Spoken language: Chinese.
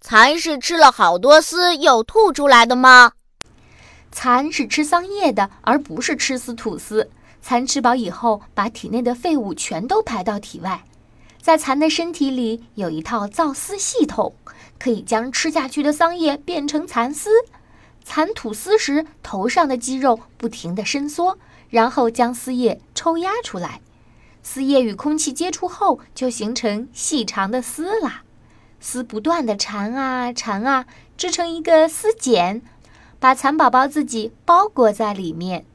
蚕是吃了好多丝又吐出来的吗？蚕是吃桑叶的，而不是吃丝吐丝。蚕吃饱以后，把体内的废物全都排到体外。在蚕的身体里有一套造丝系统，可以将吃下去的桑叶变成蚕丝。蚕吐丝时，头上的肌肉不停地伸缩，然后将丝叶抽压出来。丝叶与空气接触后，就形成细长的丝啦。丝不断的缠啊缠啊，织成一个丝茧，把蚕宝宝自己包裹在里面。